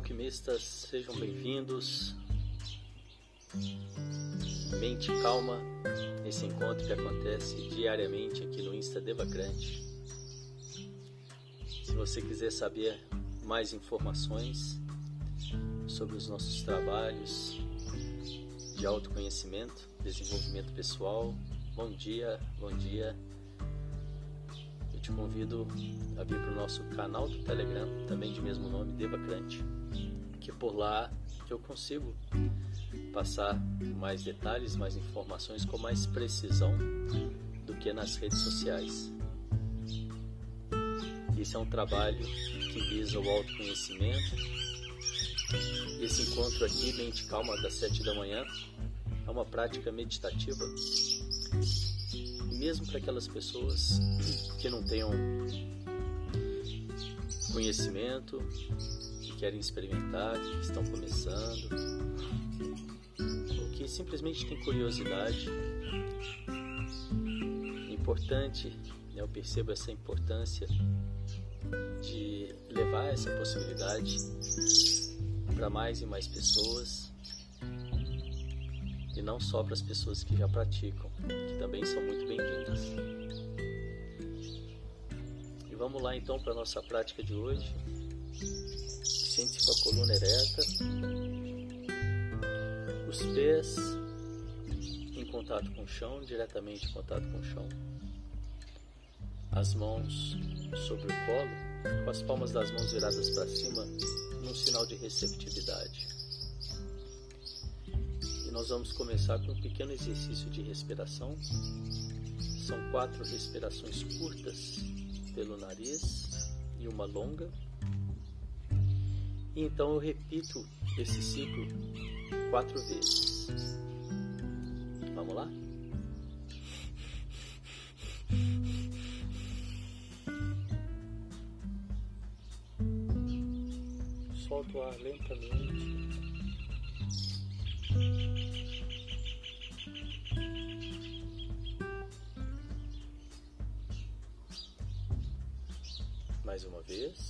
alquimistas, sejam bem-vindos. Mente calma, esse encontro que acontece diariamente aqui no Insta Devacrante. Se você quiser saber mais informações sobre os nossos trabalhos de autoconhecimento, desenvolvimento pessoal, bom dia, bom dia. Eu te convido a vir para o nosso canal do Telegram, também de mesmo nome, Devacrante, que por lá eu consigo passar mais detalhes, mais informações com mais precisão do que nas redes sociais. Esse é um trabalho que visa o autoconhecimento. Esse encontro aqui, mente calma, das sete da manhã, é uma prática meditativa. E mesmo para aquelas pessoas que não tenham conhecimento, querem experimentar, que estão começando, ou que simplesmente têm curiosidade. Importante, né, eu percebo essa importância de levar essa possibilidade para mais e mais pessoas e não só para as pessoas que já praticam, que também são muito bem-vindas. E vamos lá então para a nossa prática de hoje. Sente-se com a coluna ereta, os pés em contato com o chão, diretamente em contato com o chão as mãos sobre o colo, com as palmas das mãos viradas para cima, num sinal de receptividade. E nós vamos começar com um pequeno exercício de respiração. São quatro respirações curtas pelo nariz e uma longa. E então eu repito esse ciclo quatro vezes. Vamos lá? solta o ar lentamente. Mais uma vez.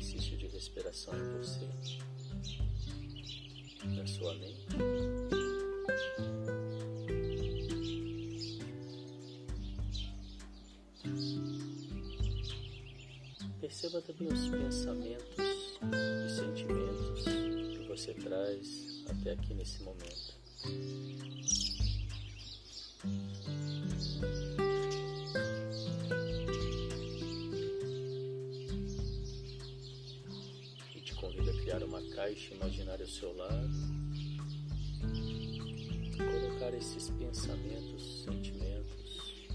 Exercício de respiração em você, na sua mente. Perceba também os pensamentos e sentimentos que você traz até aqui nesse momento. Caixa imaginária ao seu lado, colocar esses pensamentos, sentimentos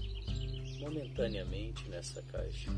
momentaneamente nessa caixa.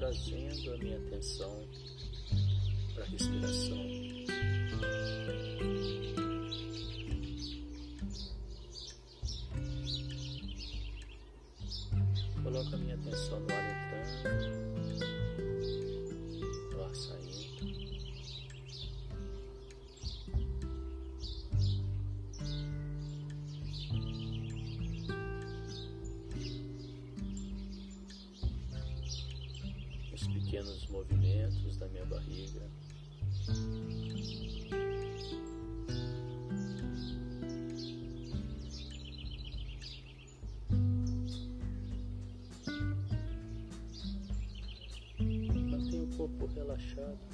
trazendo a minha atenção para a respiração. relaxado.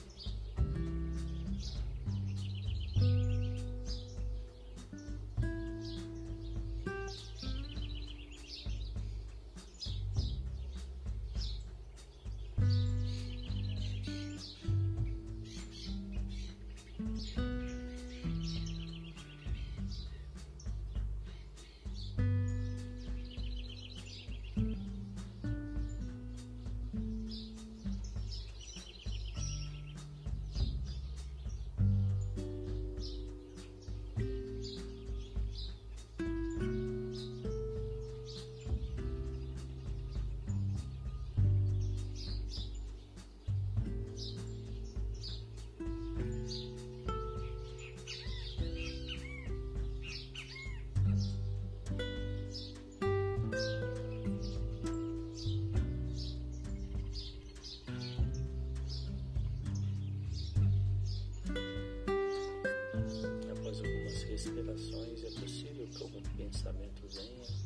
respirações é possível que algum pensamento venha?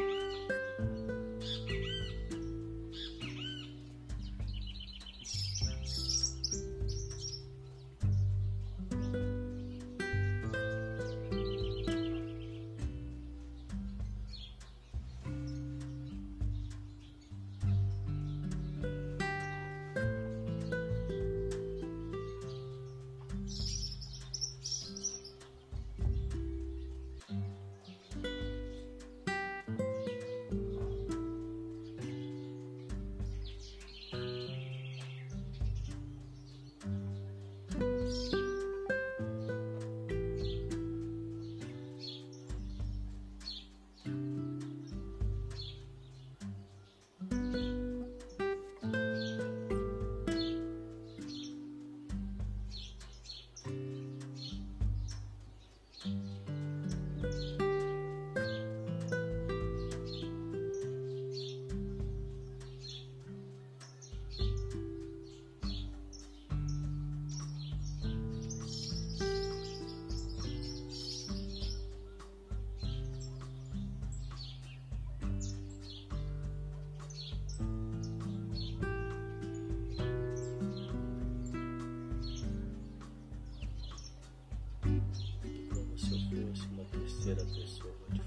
terceira pessoa. de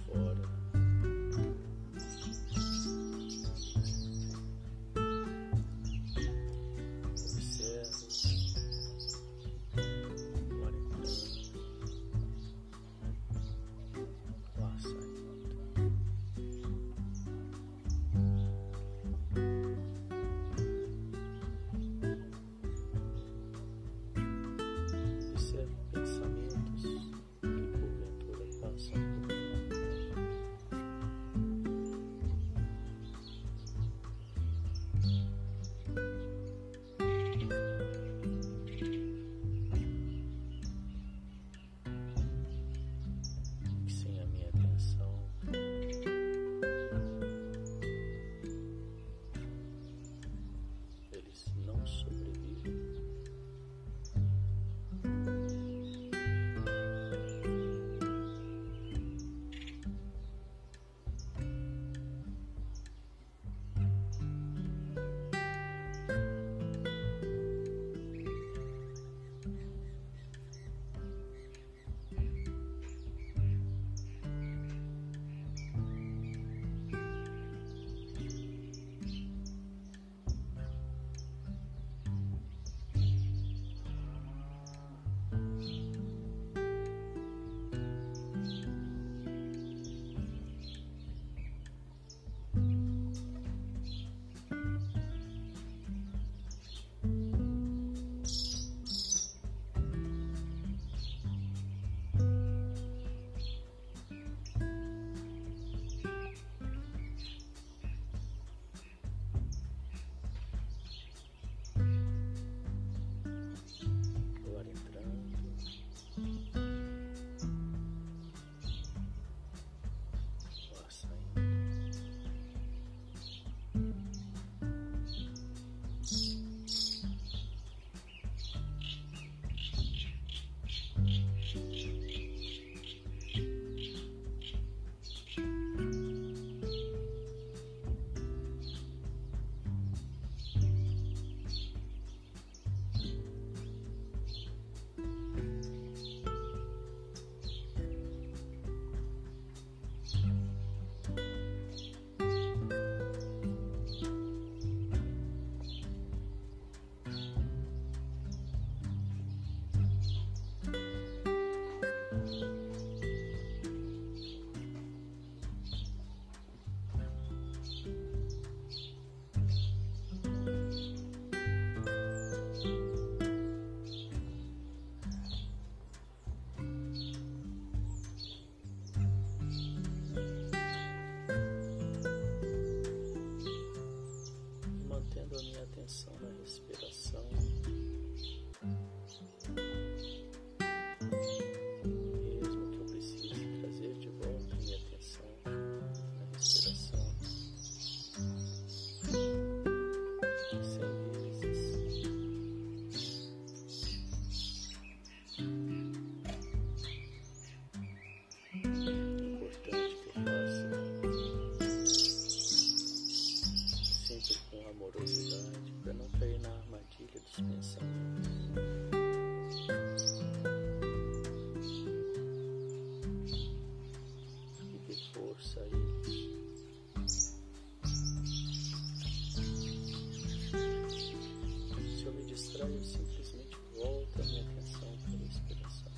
então eu simplesmente volto a minha atenção para a respiração.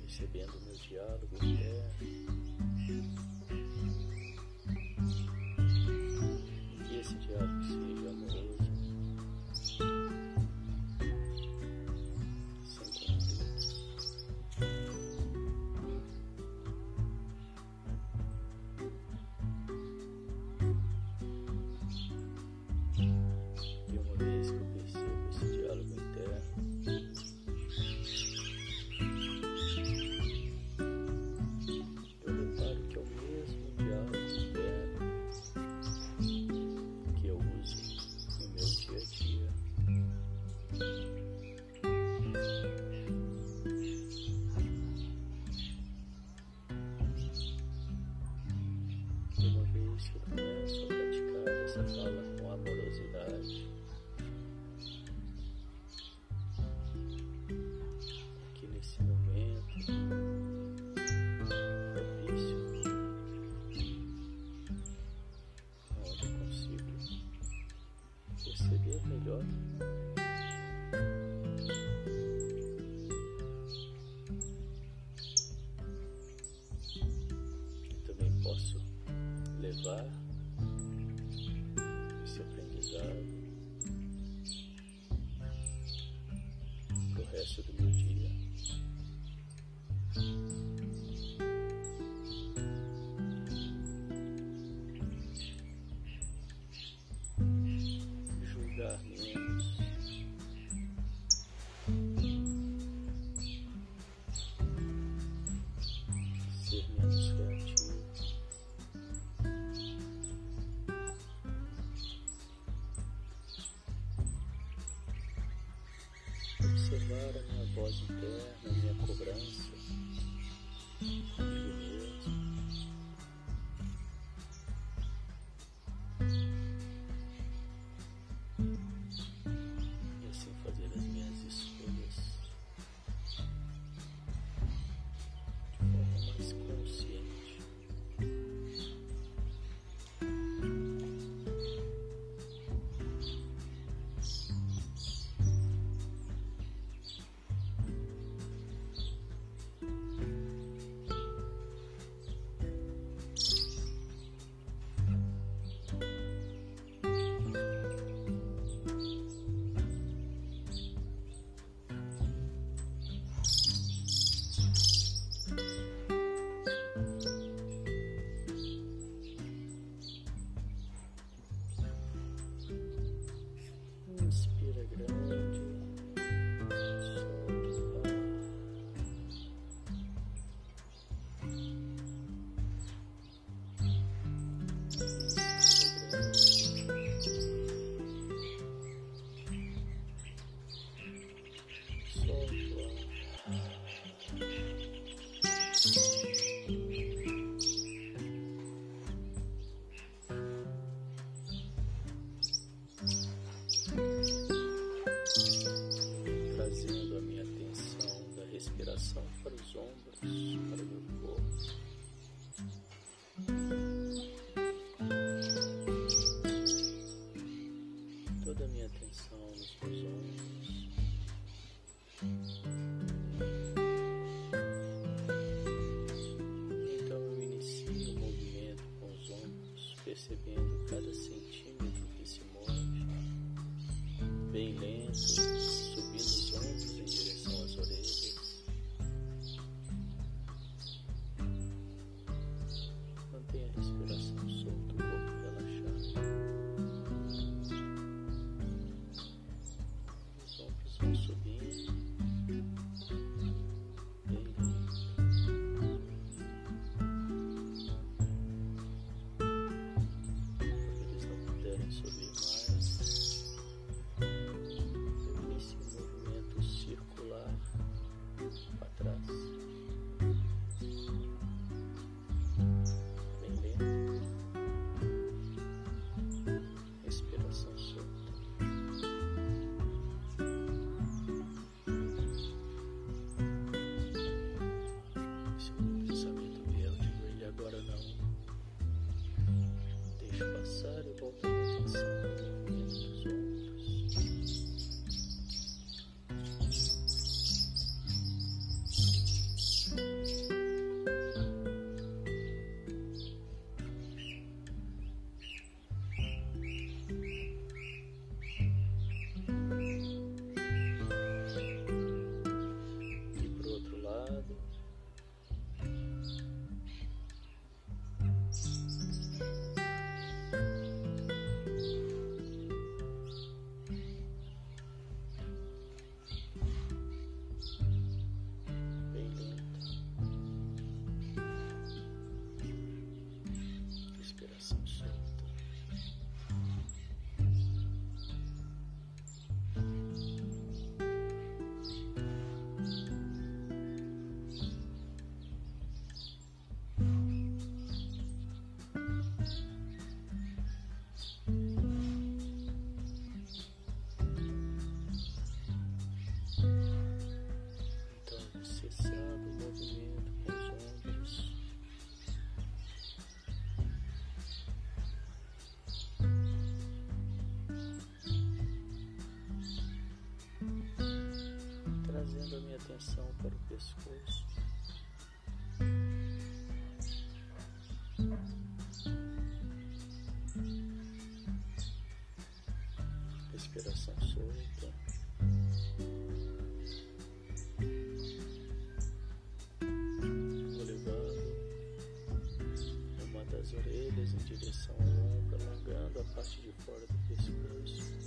Percebendo o meu diálogo interno. maravilhosa. agora minha voz interna, minha cobrança, coração para os ombros. Atenção para o pescoço. Respiração solta. Vou levando uma das orelhas em direção ao ombro, alongando a parte de fora do pescoço.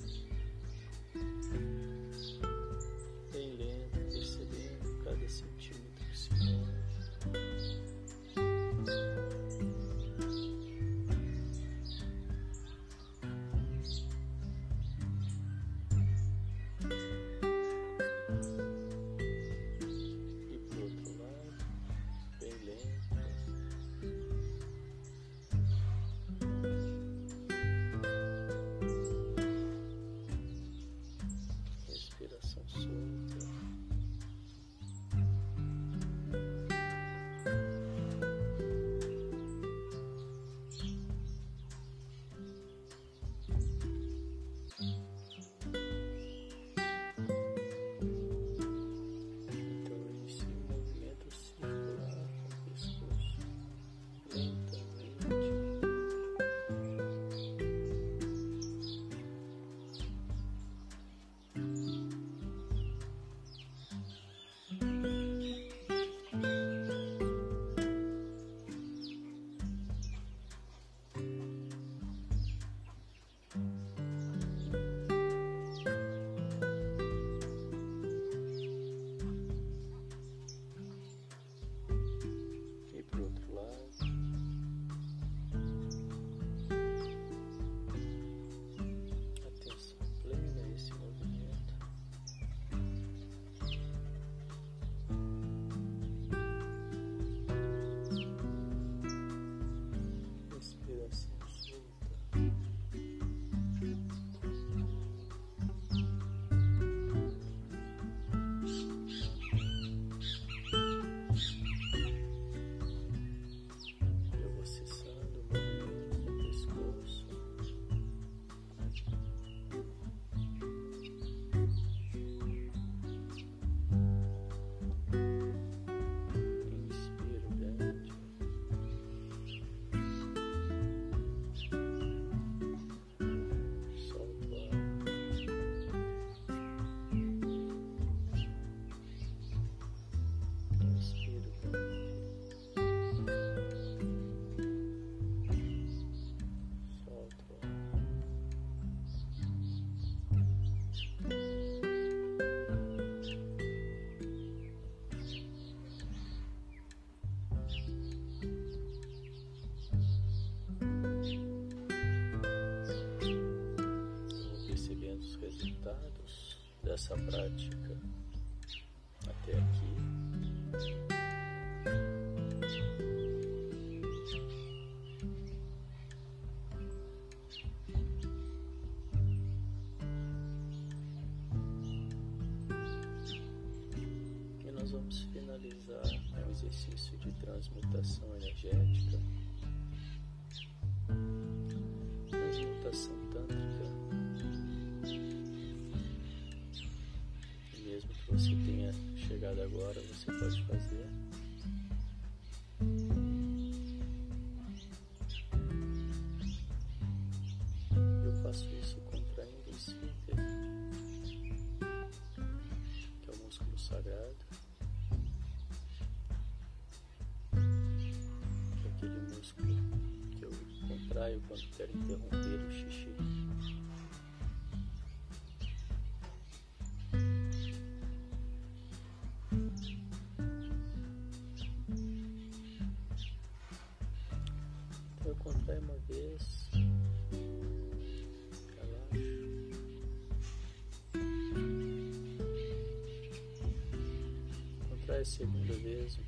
Dessa prática até aqui. E nós vamos finalizar o exercício de transmutação fazer. Eu faço isso contraindo o esfíncter, que é o músculo sagrado. que aquele músculo que eu contraio quando quero interromper o xixi. Segunda vez um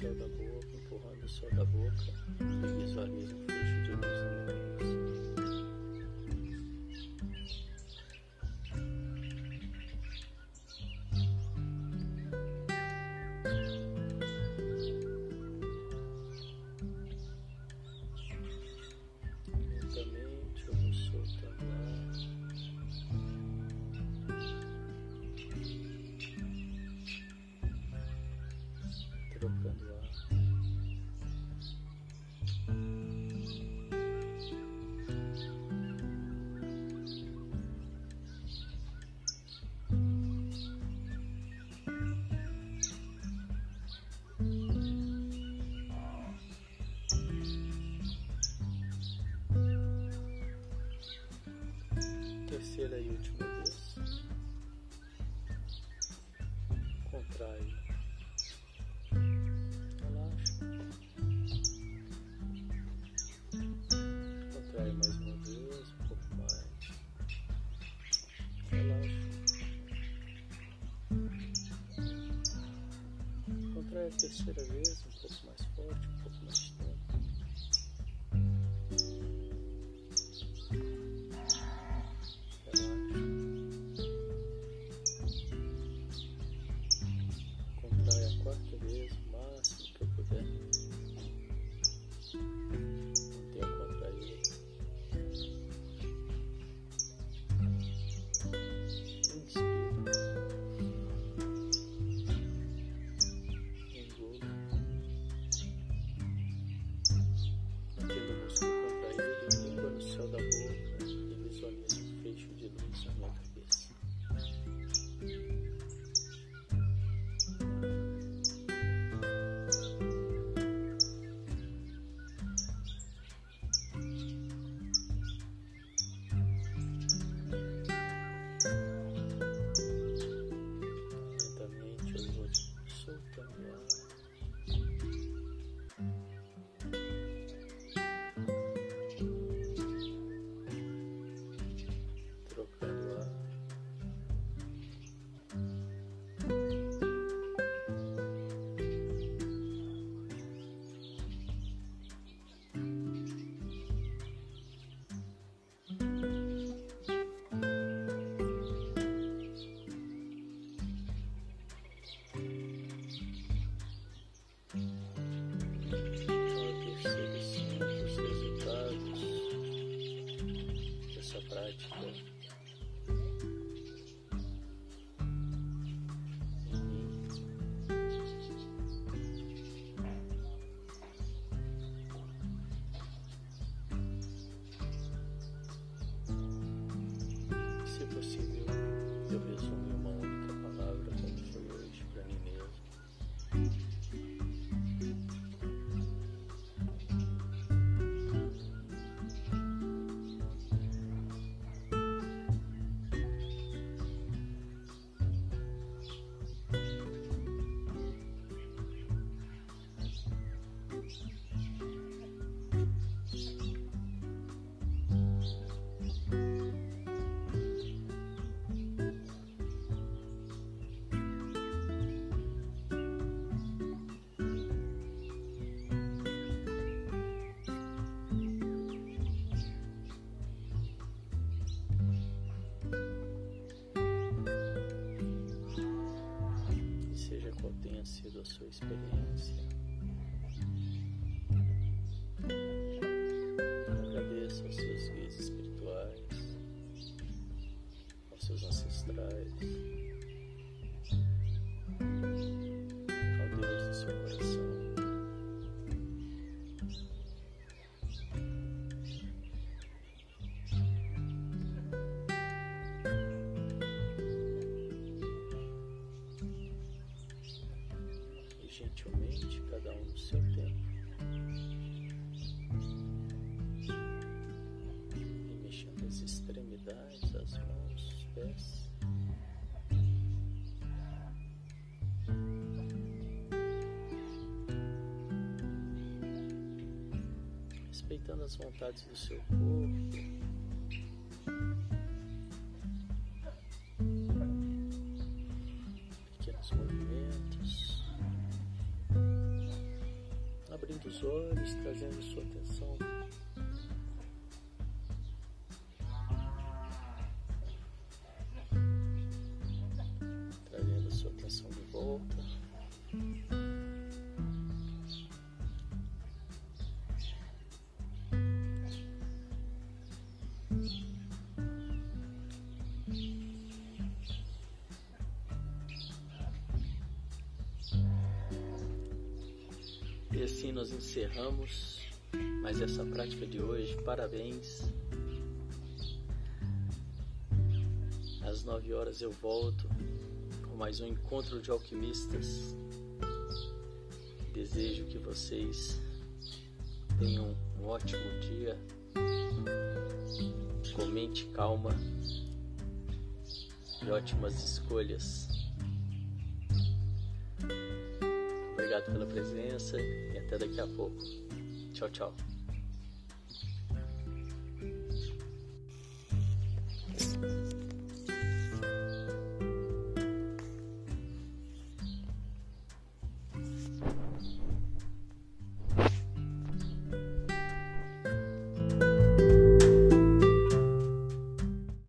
servant terceira vez, um pouco mais forte, tenha sido a sua experiência, agradeça aos seus guias espirituais, aos seus ancestrais, pés. Respeitando as vontades do seu corpo. Pequenos movimentos abrindo os olhos, trazendo sua atenção assim nós encerramos mais essa prática de hoje. Parabéns. Às nove horas eu volto com mais um encontro de alquimistas. Desejo que vocês tenham um ótimo dia, com mente calma e ótimas escolhas. Presença e até daqui a pouco. Tchau, tchau.